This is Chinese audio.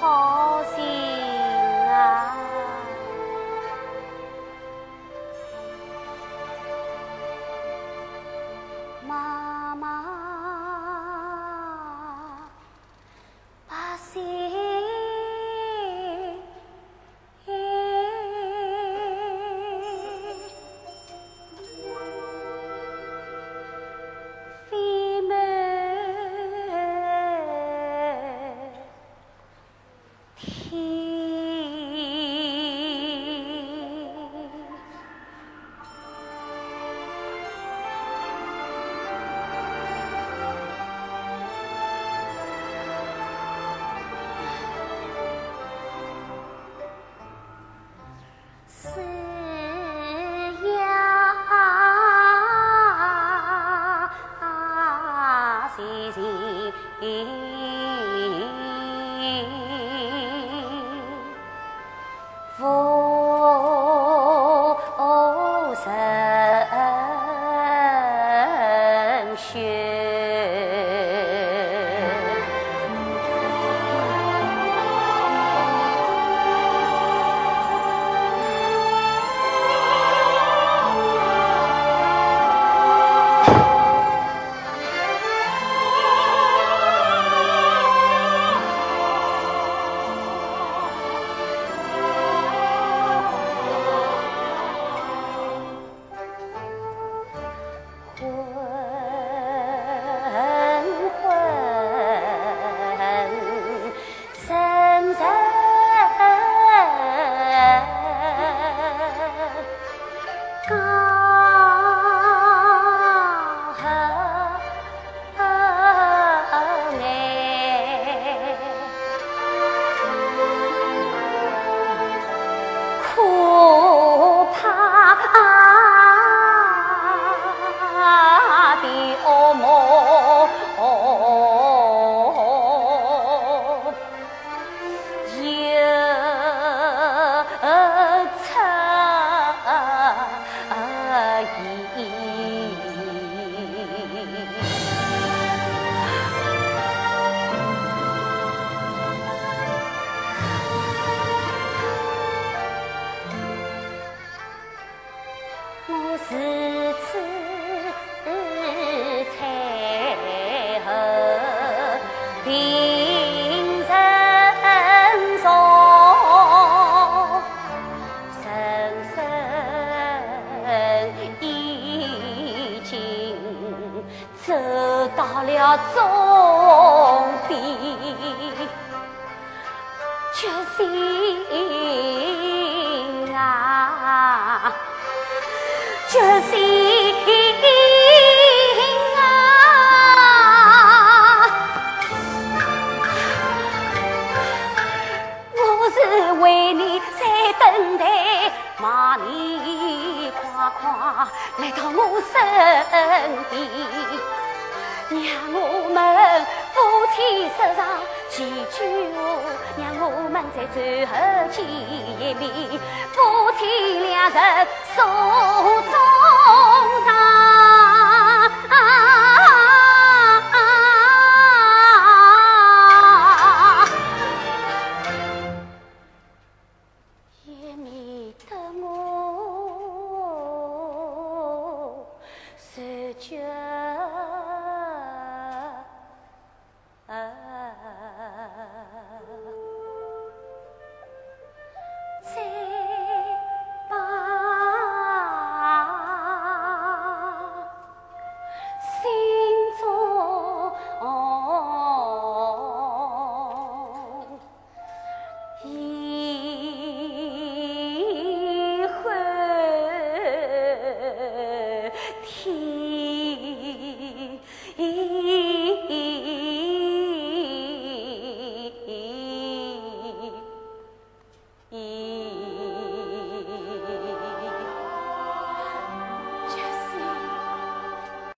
好自此，彩后平生重，人生已经走到了终点，决心。来到我身边，让我们夫妻身上几句话，让我们在最后见一面，夫妻两人手中